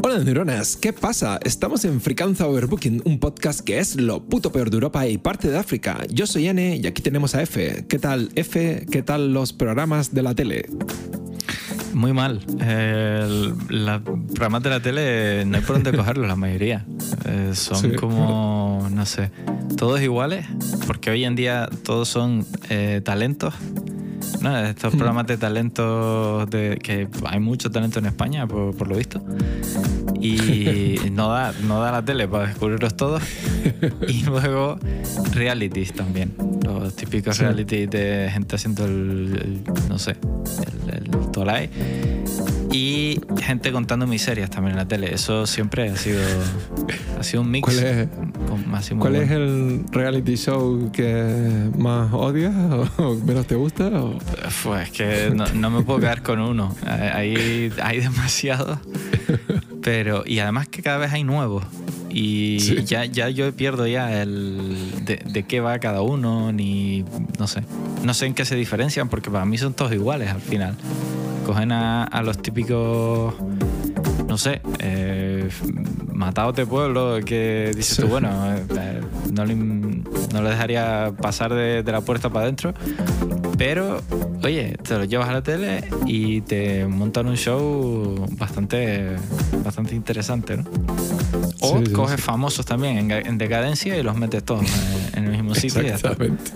Hola neuronas, ¿qué pasa? Estamos en Fricanza Overbooking, un podcast que es lo puto peor de Europa y parte de África. Yo soy N y aquí tenemos a F. ¿Qué tal F? ¿Qué tal los programas de la tele? Muy mal. Los programas de la tele no hay por dónde cogerlos, la mayoría. Eh, son Sí. como, no sé, todos iguales, porque hoy en día todos son eh, talentos. ¿No? Estos programas de talentos, de, que hay mucho talento en España, por, por lo visto. Y no da, no da la tele para descubrirlos todos. Y luego realities también. Los típicos Sí. realities de gente haciendo el, el- no sé, el, el Tolai. Y gente contando miserias también en la tele. Eso siempre ha sido, ha sido un mix. ¿Cuál es- con- ¿Cuál es el reality show que más odias o menos te gusta? o- Pues que no, no me puedo quedar con uno. Hay, hay demasiado. Pero, y además que cada vez hay nuevos. Y Sí. ya, ya yo pierdo ya el de, de qué va cada uno, ni no sé. No sé en qué se diferencian, porque para mí son todos iguales al final. Cogen a, a los típicos, no sé, eh, matados de pueblo, que dices tú, bueno, eh, no, le, no le dejaría pasar de, de la puerta para adentro. Pero, oye, te lo llevas a la tele y te montan un show bastante, bastante interesante, ¿no? O Sí, sí, coges sí. famosos también en, en decadencia y los metes todos en, en el mismo sitio. Exactamente.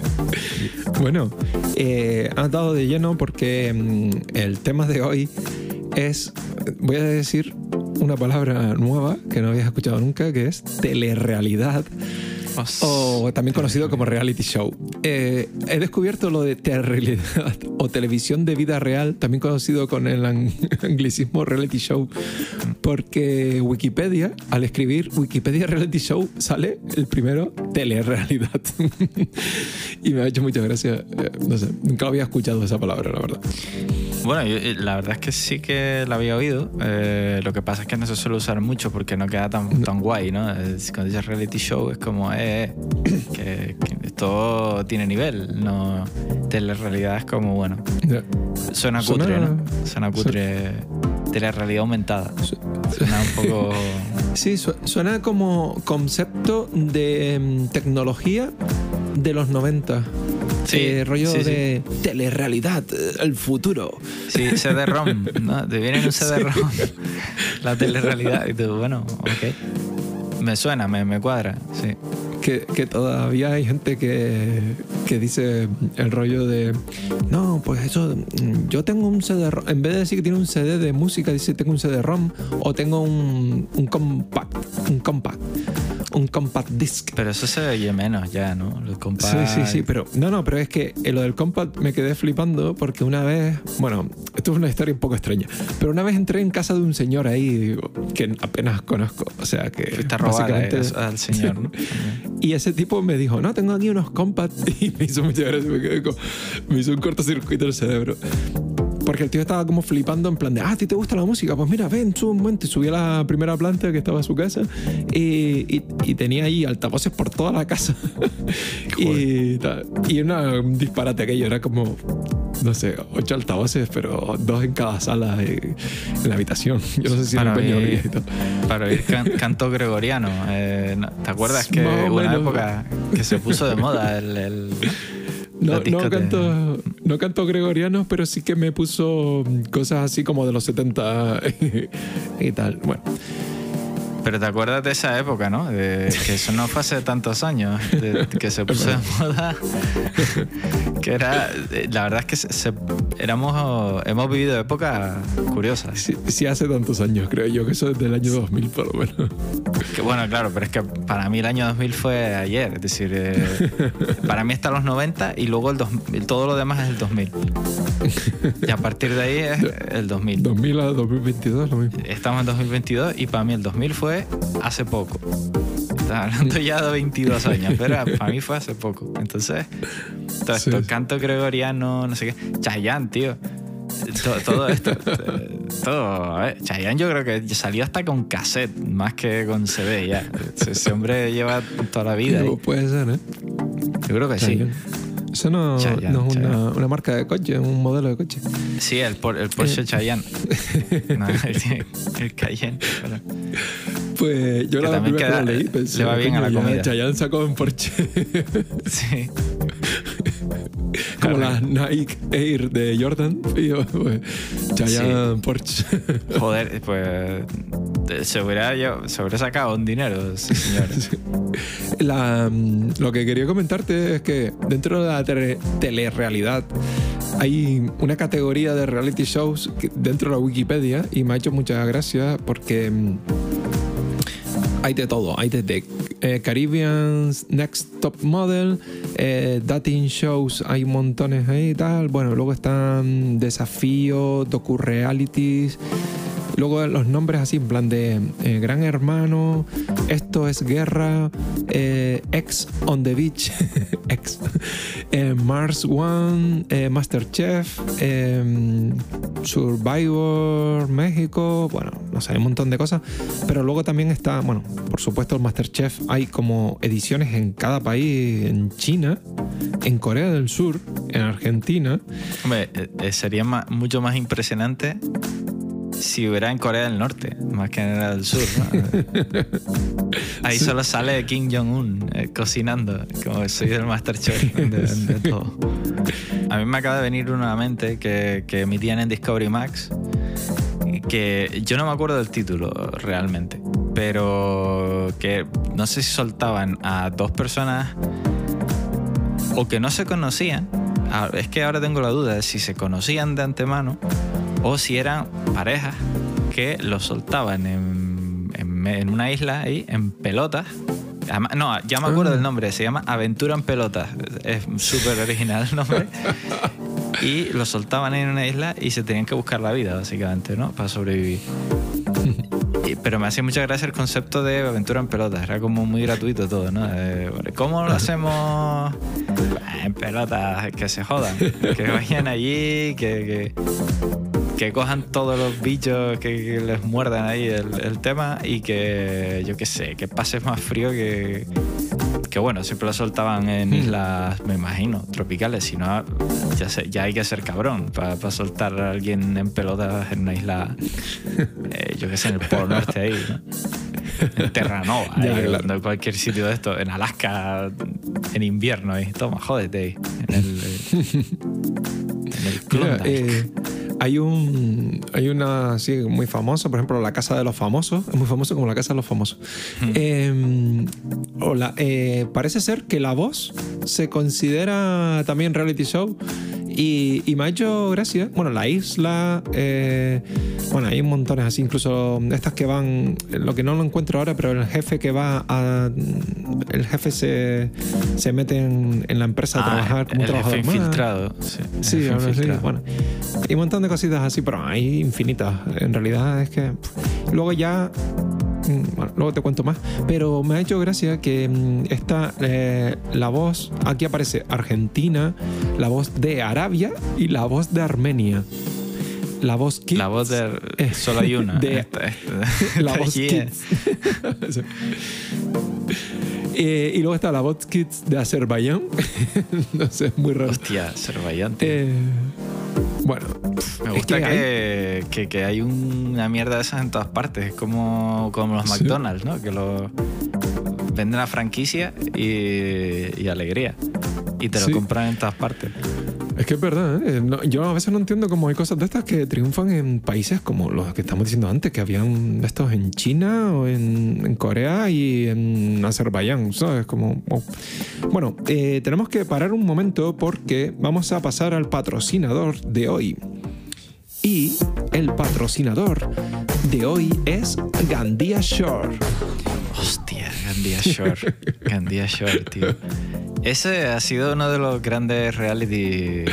Bueno, eh, has dado de lleno porque mm, el tema de hoy es, voy a decir una palabra nueva que no habías escuchado nunca, que es telerrealidad. O también conocido como reality show. Eh, he descubierto lo de telerrealidad o televisión de vida real, también conocido con el ang- anglicismo reality show, porque Wikipedia, al escribir Wikipedia reality show, sale el primero telerrealidad. y me ha hecho mucha gracia. Eh, no sé, nunca había escuchado esa palabra, la verdad. Bueno, yo, eh, la verdad es que sí que la había oído. eh, lo que pasa es que no se suele usar mucho porque no queda tan, tan guay, ¿no? Es- Cuando dices reality show es como, eh, que, que esto tiene nivel. No, telerrealidad es como, bueno, suena Suena- cutre, ¿no? Suena cutre. Telerrealidad aumentada. Suena un poco. Sí, su- suena como concepto de mm, tecnología de los 90. Sí, Eh, rollo sí, sí. de telerrealidad, eh, el futuro. Sí, CD-ROM, ¿no? Te viene en un CD-ROM la telerrealidad y tú, bueno, ok. Me suena, me, me cuadra, sí. Que, que todavía hay gente que, que dice el rollo de, no, pues eso, mm, yo tengo un CD-ROM, en vez de decir que tiene un CD de música, dice tengo un CD-ROM o tengo un, un compact, un compact, un compact disc. Pero eso se oye menos ya, ¿no? Los compas. Sí, sí, sí, pero no, no, pero es que lo del compact me quedé flipando porque una vez, bueno, esto es una historia un poco extraña, pero una vez entré en casa de un señor ahí que apenas conozco, o sea que Fuiste a básicamente al señor, ¿no? y ese tipo me dijo, no, tengo aquí unos compact y me hizo mucha gracia, me, quedé con- me hizo un cortocircuito el cerebro. Porque el tío estaba como flipando en plan de, ah, ¿a ti te gusta la música? Pues mira, ven, sube un momento. Y subí a la primera planta que estaba en su casa y, y- y tenía ahí altavoces por toda la casa. y, una, un disparate aquello, era como, no sé, ocho altavoces, pero dos en cada sala eh, en la habitación. Yo no sé si era Para un peñón oír, y tal. para oír can- canto gregoriano. eh, ¿Te acuerdas que hubo una época que se puso de moda el. el- No, no, canto, no canto gregorianos, pero sí que me puso cosas así como de los 70 y tal. Bueno, Pero te acuerdas de esa época, ¿no? De, que eso no fue hace tantos años, de- que se puso de moda. que era. eh, La verdad es que se, se- éramos, hemos vivido épocas curiosas. sí, sí hace tantos años, creo yo, que eso es del año 2000 por lo menos. Que bueno, claro, pero es que para mí el año 2000 fue ayer. Es decir, eh, para mí está los 90 y luego el 2000, todo lo demás es el 2000. Y a partir de ahí es el 2000. 2000 a 2022 lo mismo. Estamos en 2022 y para mí el 2000 fue hace poco. Estaba hablando ya de 22 años, pero para mí fue hace poco. Entonces, todo esto, Sí. canto gregoriano, no sé qué. Chayanne, tío. todo, todo esto. eh, Todo, a ver, Chayanne yo creo que salió hasta con cassette, más que con CD ya. Ese hombre lleva toda la vida. Puede ser, ¿eh? Yo creo que sí. Chayanne. Eso no, Chayanne, no es una, Chayanne. una marca de coche, es un modelo de coche. Sí, el, por- el Porsche Cayenne. No, el, el Cayenne. pero- Pues yo Que la primera queda- leí pensé, le va bien a la comida. Chayanne sacó en Porsche. Sí. Como las Nike Air de Jordan. Yo, pues, Chayanne Porsche. Joder, pues se hubiera, yo, se hubiera sacado un dinero, sí, señor. La, mm, lo que quería comentarte es que dentro de la tele- telerrealidad hay una categoría de reality shows dentro de la Wikipedia y me ha hecho mucha gracia porque mm, hay de todo. Hay desde eh, Caribbean's Next Top Model, eh, dating shows, hay montones ahí y tal. Bueno, luego están desafíos, docu-realities. Luego los nombres así, en plan de eh, Gran Hermano, Esto es Guerra, eh, Ex on the Beach, Ex, eh, Mars One, Masterchef, Survivor México, bueno, no sé, hay un montón de cosas. Pero luego también está, bueno, por supuesto el Masterchef, hay como ediciones en cada país, en China, en Corea del Sur, en Argentina. Hombre, sería mucho más impresionante si hubiera en Corea del Norte, más que en el sur. ¿no? Ahí solo sale Kim Jong-un eh, cocinando, como soy del Masterchef de, de todo. A mí me acaba de venir una mente que, que emitían en Discovery Max, que yo no me acuerdo del título realmente, pero que no sé si soltaban a dos personas o que no se conocían. Ah, Es que ahora tengo la duda de si se conocían de antemano o si eran parejas que los soltaban en, en- en una isla ahí, en pelotas. No, ya me acuerdo Ah. del nombre, se llama Aventura en Pelotas. Es súper original el nombre. Y los soltaban en una isla y se tenían que buscar la vida, básicamente, ¿no? Para sobrevivir. Pero me hacía mucha gracia el concepto de aventura en pelotas. Era como muy gratuito todo, ¿no? Eh, ¿Cómo lo hacemos en pelotas? Que se jodan. Que vayan allí, que, que, que cojan todos los bichos que, que les muerdan ahí el, el tema y que, yo qué sé, que pase más frío que... Que bueno, siempre lo soltaban en islas, me imagino, tropicales. Si no, ya, sé- ya hay que ser cabrón para soltar a alguien en pelotas en una isla, eh, yo qué sé, en el Polo Norte ahí, ¿no? En Terranova, Ya, claro. en cualquier sitio de esto, en Alaska, en invierno ahí. Toma, jódete ahí. En el, eh, en el Klondike. Hay un hay una muy famosa, por ejemplo, la casa de los famosos, es muy famoso como la casa de los famosos. Eh, hola, eh, parece ser que la voz se considera también reality show y, y me ha hecho gracia. Bueno, la isla, eh, bueno, hay montones así, incluso estas que van, lo que no lo encuentro ahora, pero el jefe que va a, el jefe se, se mete en, en la empresa a Ah, trabajar como un jefe trabajador más. infiltrado. Sí, Sí, jefe así, infiltrado. bueno. Y un montón de cositas así, pero hay infinitas. En realidad es que. Luego ya. Mm, bueno, luego te cuento más. Pero me ha hecho gracia que mm, esta. eh, la voz. Aquí aparece Argentina, la voz de Arabia y la voz de Armenia. La voz Kids. La voz de... eh, Solo hay una. de- Esta- esta- la voz. Kids. Sí. Eh, y luego está la voz Kids de Azerbaiyán. no sé, es muy raro. Hostia, Azerbaiyán. Eh, bueno, Me es gusta que hay- que, hay una mierda de esas en todas partes, como, como los. McDonald's, ¿no? Que lo venden la franquicia y, y alegría. Y te lo compran en todas partes. Es que es verdad, ¿eh? No- yo a veces no entiendo cómo hay cosas de estas que triunfan en países como los que estamos diciendo antes, que habían estos en China o en, en Corea y en Azerbaiyán, ¿sabes? Como, wow. Bueno, eh, tenemos que parar un momento porque vamos a pasar al patrocinador de hoy. Y el patrocinador de hoy es Gandia Shore. Hostia, Gandia Shore. Gandia Shore, tío. Ese ha sido uno de los grandes reality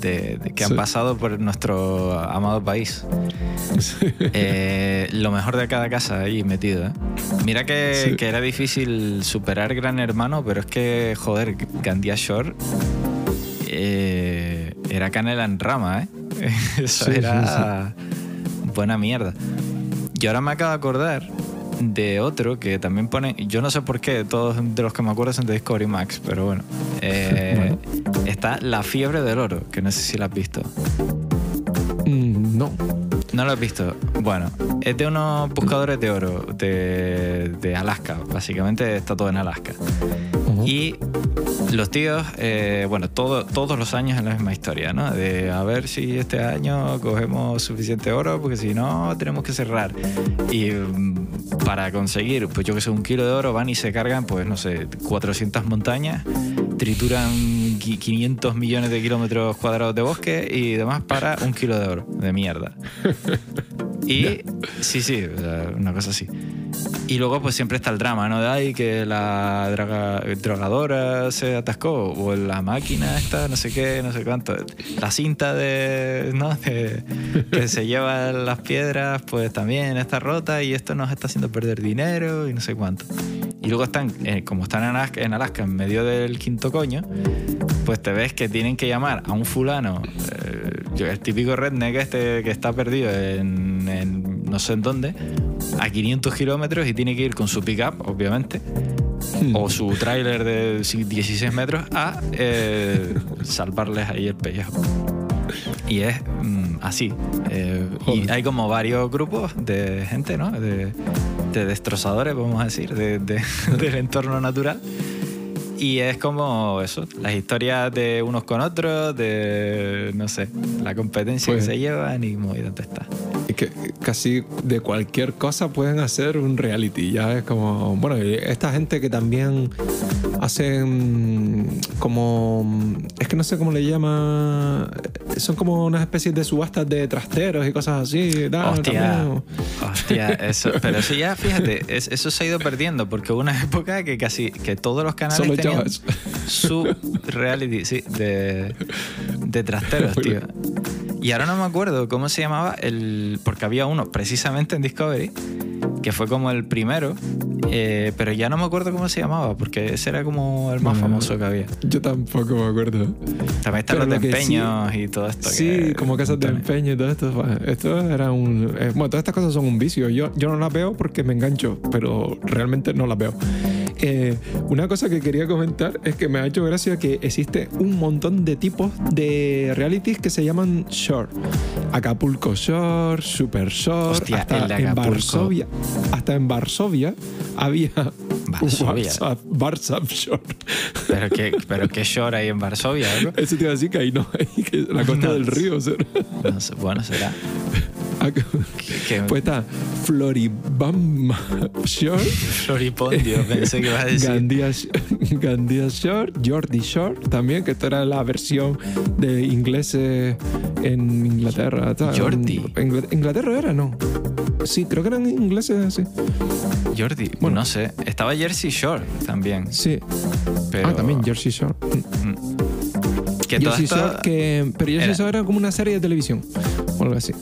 de, de que han Sí. pasado por nuestro amado país. Eh, lo mejor de cada casa ahí metido. ¿eh? Mira que, Sí. que era difícil superar Gran Hermano, pero es que, joder, Gandia Shore eh, era canela en rama, ¿eh? Eso era buena mierda. Y ahora me acabo de acordar de otro que también pone. Yo no sé por qué, todos de los que me acuerdo son de Discovery Max, pero bueno. Eh, está La Fiebre del Oro, que no sé si la has visto. Mm, no. ¿No lo has visto? Bueno, es de unos buscadores de oro de, de Alaska. Básicamente está todo en Alaska. Y los tíos, eh, bueno, todo- todos los años es la misma historia, ¿no? De a ver si este año cogemos suficiente oro, porque si no, tenemos que cerrar. Y mm, para conseguir, pues yo que sé, un kilo de oro, van y se cargan, pues no sé, 400 montañas, trituran qui- 500 millones de kilómetros cuadrados de bosque y demás para un kilo de oro, de mierda. Y sí, sí, una cosa así. Y luego pues siempre está el drama, ¿no? De ay, que la droga- drogadora se atascó, o la máquina esta, no sé qué, no sé cuánto. La cinta de, ¿no? de- que se lleva las piedras, pues también está rota y esto nos está haciendo perder dinero y no sé cuánto. Y luego están, eh, como están en Alaska, en Alaska, en medio del quinto coño, pues te ves que tienen que llamar a un fulano, eh, el típico redneck este que está perdido en, en no sé en dónde, a 500 kilómetros y tiene que ir con su pickup, obviamente, o su tráiler de 16 metros a eh, salvarles ahí el pellejo. Y es mm, así. eh, y hay como varios grupos de gente, ¿no? De, de destrozadores, vamos a decir, de- de- del entorno natural. Y es como eso, las historias de unos con otros, de, no sé, la competencia Pues- que se llevan y muy dónde está. Casi de cualquier cosa pueden hacer un reality. Ya es como. Bueno, esta gente que también hacen como. Es que no sé cómo le llama. Son como unas especies de subastas de trasteros y cosas así. Hostia, hostia, eso, pero eso ya, fíjate, es- eso se ha ido perdiendo porque hubo una época que casi que todos los canales Solo tenían su reality, sí, de, de trasteros, tío. Y ahora no me acuerdo cómo se llamaba el, porque había uno precisamente en Discovery que fue como el primero, eh, pero ya no me acuerdo cómo se llamaba porque ese era como el más Bueno, famoso que había. Yo tampoco me acuerdo. También están los de lo que sí- empeños y todo esto. Sí, que- como casas de empeño y todo esto. Esto era un. eh, bueno, todas estas cosas son un vicio. Yo, yo no las veo porque me engancho, pero realmente no las veo. Eh, una cosa que quería comentar es que me ha hecho gracia que existe un montón de tipos de realities que se llaman short. Acapulco Shore, Super Shore, Hostia, hasta en. Varsovia, hasta en Varsovia había Varsovia. WhatsApp, WhatsApp Shore. Pero qué, pero qué short hay en Varsovia, ¿no? Eso te iba a decir que ahí no hay, que la costa No. del río. sea, No sé, bueno, será. Pues está Floribama Shore, Floripondio, pensé que ibas a decir. Gandia, Gandia Shore, Jordi Shore también, que esta era la versión de ingleses en Inglaterra. Jordi. Inglaterra era, ¿no? Sí, creo que eran ingleses, sí. Jordi, Bueno. no sé. Estaba Jersey Shore también. Sí. Pero, Ah, también Jersey Shore. Mm. Que todo esto- que, pero Jersey era- Shore era como una serie de televisión o algo así.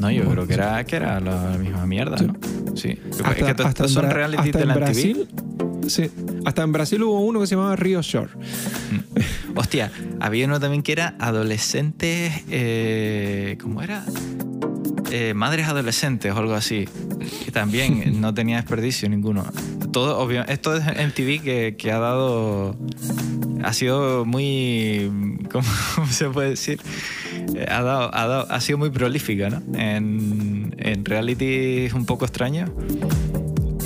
No, yo creo que era, que era la misma mierda, Sí. ¿no? Sí. es que todo en son realities hasta de la. Brasil. Sí. Hasta en Brasil hubo uno que se llamaba Rio Shore. Mm. Hostia, había uno también que era adolescentes. Eh, ¿Cómo era? Eh, madres adolescentes o algo así. Que también no tenía desperdicio ninguno. Todo, obvio, esto es MTV que, que ha dado. Ha sido muy. ¿Cómo, se puede decir? Eh, Ha, dado, ha, dado- ha sido muy prolífica, ¿no? En, en realities un poco extraños.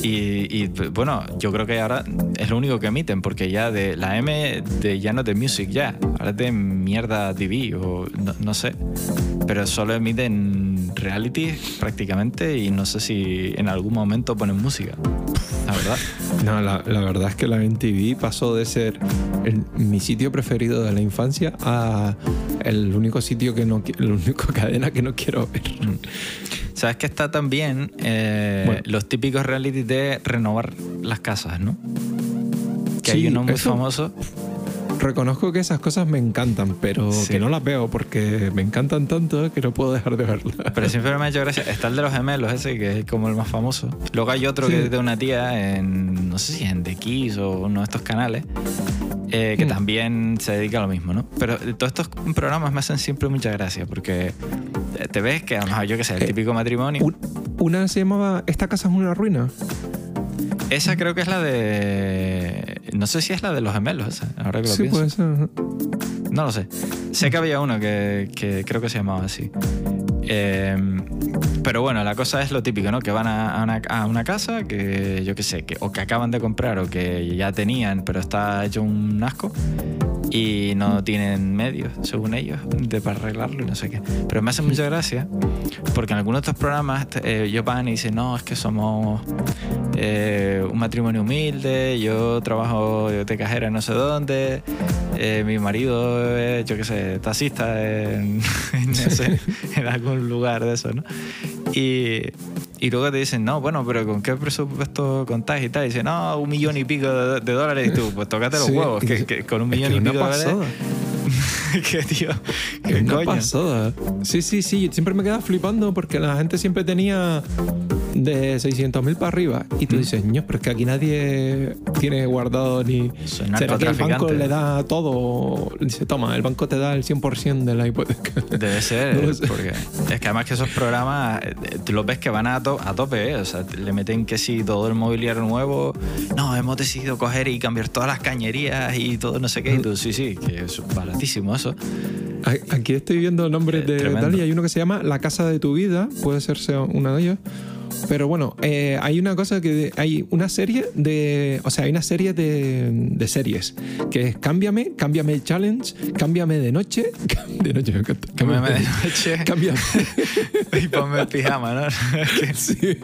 Y, y, pues, bueno, yo creo que ahora es lo único que emiten, porque ya de la M de ya no es de Music ya, ahora es de mierda TV o no, no sé. Pero solo emiten reality prácticamente y no sé si en algún momento ponen música. La verdad. No, la, la verdad es que la MTV pasó de ser el- mi sitio preferido de la infancia a el único sitio que no la única cadena que no quiero ver. ¿Sabes que está también eh, Bueno. los típicos reality de renovar las casas, ¿no? Que Sí, hay uno muy eso- famoso. Reconozco que esas cosas me encantan, pero Sí. que no las veo porque me encantan tanto que no puedo dejar de verlas. Pero siempre me ha hecho gracia. Está el de los gemelos, ese, que es como el más famoso. Luego hay otro que es de una tía en, no sé si en The Kiss o uno de estos canales, eh, que Mm. también se dedica a lo mismo, ¿no? Pero todos estos programas me hacen siempre mucha gracia porque te ves que, a lo mejor, yo que sé, el Eh, típico matrimonio. Un- una se llamaba Esta casa es una ruina. Esa creo que es la de. No sé si es la de los gemelos, esa, ahora que lo Sí, pienso. puede ser. No lo sé. Sé que había uno que, que creo que se llamaba así. Eh, pero bueno, la cosa es lo típico, ¿no? Que van a, a una, a una casa que yo qué sé, que, o que acaban de comprar o que ya tenían, pero está hecho un asco y no tienen medios, según ellos, de, para arreglarlo y no sé qué. Pero me hace mucha gracia porque en algunos de estos programas eh, ellos van y dicen, no, es que somos eh, un matrimonio humilde, yo trabajo de cajera en no sé dónde, eh, mi marido es, yo qué sé, taxista en, en algún lugar de eso, ¿no? Y, y luego te dicen, no, bueno, pero ¿con qué presupuesto contáis y tal? Y dicen, no, un millón y pico de, de dólares. Y tú, pues tócate los Sí, huevos, que, con un millón y pico de dólares. que tío, qué una coño. pasada. Sí, sí, sí. Siempre me quedaba flipando porque la gente siempre tenía de 600.000 para arriba. Y Mm. tú dices, ño, pero es que aquí nadie tiene guardado ni. ¿Será que el banco le da todo? Dice, toma, el banco te da el 100% de la hipoteca. Debe ser, No porque es que además que esos programas, eh, tú los ves que van a, to- a tope, ¿eh? o sea, le meten que si todo el mobiliario nuevo, no, hemos decidido coger y cambiar todas las cañerías y todo no sé qué, y tú, sí, sí, que es baratísimo eso. Aquí estoy viendo nombres Eh, de tremendo. tal y hay uno que se llama La Casa de tu Vida, puede ser sea una de ellas. Pero bueno, eh, hay una cosa que hay una serie de, o sea, hay una serie de, de series que es Cámbiame, Cámbiame el Challenge, Cámbiame de noche, de noche me encanta, Cámbiame de noche. Cámbiame, y ponme el pijama, ¿no? Sí.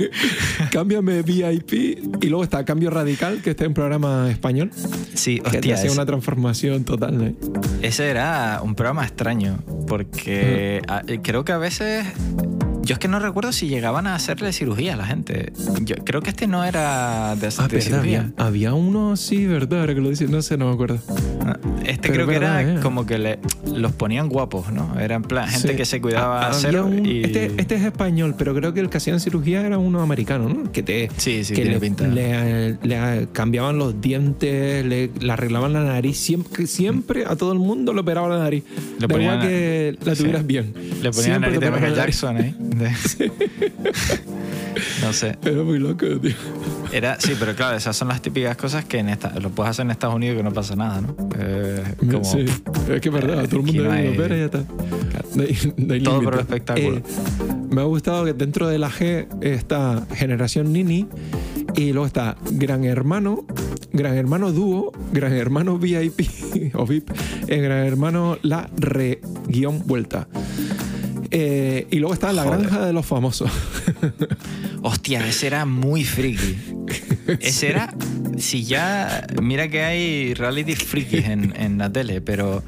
Cámbiame VIP y luego está Cambio Radical que está en programa español sí, que te hostia, hace ese, una transformación total. ¿no? ese era un programa extraño, porque a- creo que a veces... Yo es que no recuerdo si llegaban a hacerle cirugía a la gente. Yo creo que este no era de, Ah, de verdad, cirugía. había, había uno, sí, verdad, ahora que lo dices, no sé, no me acuerdo. Este Pero creo que era ¿eh? como que le, los ponían guapos, ¿no? Era en plan gente Sí. que se cuidaba Ah, había cero un- y... este, este es español, pero creo que el que hacían cirugía era uno americano, ¿no? Que te Sí, sí, que le, le- le cambiaban los dientes, le, le arreglaban la nariz, siempre, siempre a todo el mundo le operaban la nariz. Le ponían- que la tuvieras bien. Le ponían Siempre nariz de Michael la nariz. No sé. Era muy loco, tío. Era, sí, pero claro, esas son las típicas cosas que en esta, lo puedes hacer en Estados Unidos que no pasa nada, ¿no? Eh, como, Sí, es que es verdad, todo el mundo no hay- y ya está. No hay- no hay Todo por el espectáculo. Eh, me ha gustado que dentro de la G está Generación Nini y luego está Gran Hermano, Gran Hermano Dúo, Gran Hermano VIP o VIP, eh, Gran Hermano La Re guion vuelta. Eh, y luego está La Joder. Granja de los Famosos. Hostia, ese era muy friki. Ese era. Si ya. Mira que hay reality frikis en, en la tele, pero.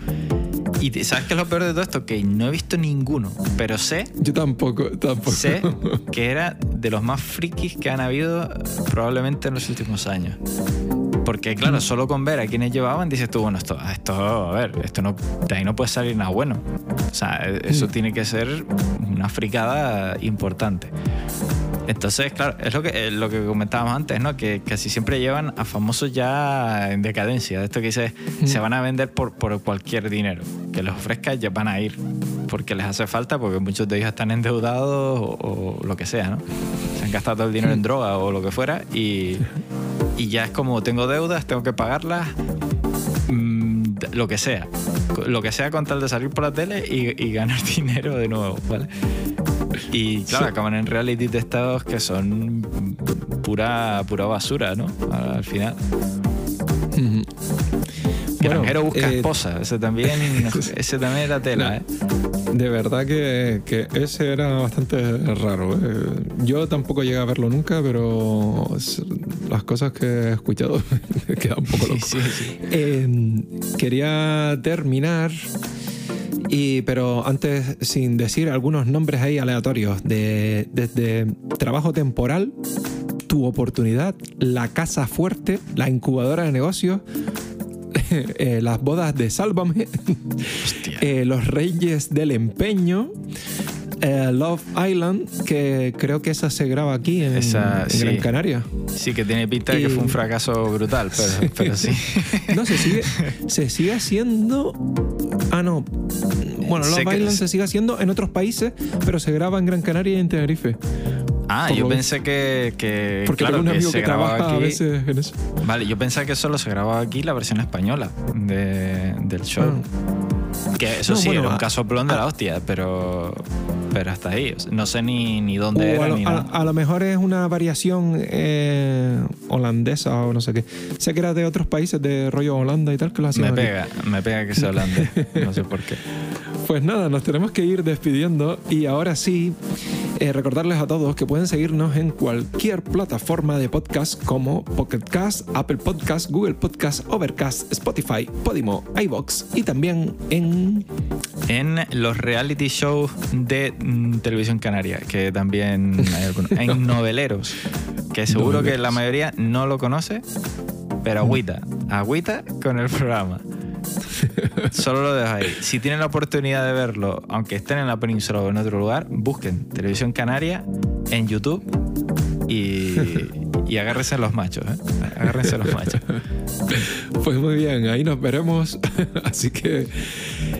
Y ¿sabes qué es lo peor de todo esto? Que no he visto ninguno, pero sé, Yo tampoco, tampoco. sé que era de los más frikis que han habido probablemente en los últimos años. Porque claro, solo con ver a quienes llevaban dices tú, bueno, esto, esto a ver, esto no, de ahí no puede salir nada bueno. O sea, eso tiene que ser una fricada importante. Entonces, claro, es lo que, eh, lo que comentábamos antes, ¿no? Que casi siempre llevan a famosos ya en decadencia. De esto que dices, se van a vender por, por cualquier dinero. Que les ofrezca, ya van a ir. Porque les hace falta, porque muchos de ellos están endeudados o, o lo que sea, ¿no? Se han gastado todo el dinero en droga o lo que fuera. Y, y ya es como, tengo deudas, tengo que pagarlas. mm, lo que sea. Lo que sea con tal de salir por la tele y, y ganar dinero de nuevo, ¿vale? Y claro, Sí. acaban en reality de estados que son pura, pura basura, ¿no? Al final. Ujú. Bueno, Granjero busca eh, esposa. Ese también, ese también era tela, ¿eh? De verdad que, que ese era bastante raro. ¿eh? Yo tampoco llegué a verlo nunca, pero las cosas que he escuchado me quedan un poco Sí, loco. sí, sí. Eh, quería terminar, y, pero antes sin decir algunos nombres ahí aleatorios, de, desde trabajo temporal, tu oportunidad, la casa fuerte, la incubadora de negocios, eh, las bodas de Sálvame, eh, Los Reyes del Empeño, eh, Love Island, que creo que esa se graba aquí en, Esa, en sí. Gran Canaria. Sí, que tiene pinta de que fue un fracaso brutal, pero, pero sí. No, se sigue, se sigue haciendo. Ah, no. Bueno, Love que- Island se sigue haciendo en otros países, pero se graba en Gran Canaria y en Tenerife. Ah, yo lo- pensé que, que Porque claro, tengo un que amigo se que grababa trabaja aquí. a veces en eso. Vale, yo pensaba que solo se grababa aquí la versión española de- del show. Ah. Que eso No, sí, bueno, era un a- casoplón de a- la hostia, pero, pero hasta ahí. No sé ni, ni dónde O era a, lo, ni a- nada. a lo mejor es una variación eh, holandesa o no sé qué. Sé que era de otros países de rollo Holanda y tal que lo hacían. Me aquí. pega, me pega que sea holandés. No sé por qué. Pues nada, nos tenemos que ir despidiendo y ahora sí, eh, recordarles a todos que pueden seguirnos en cualquier plataforma de podcast como Pocket Cast, Apple Podcast, Google Podcast, Overcast, Spotify, Podimo, iBox y también en... En los reality shows de mm, televisión canaria, que también hay algunos. En noveleros, que seguro que la mayoría no lo conoce, pero agüita, agüita con el programa. Solo lo dejo ahí. Si tienen la oportunidad de verlo, aunque estén en la península o en otro lugar, busquen Televisión Canaria en YouTube y, y agárrense los machos, ¿eh? Agárrense los machos. Pues muy bien, ahí nos veremos. Así que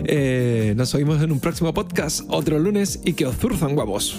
eh, nos oímos en un próximo podcast otro lunes y que os zurzan huevos.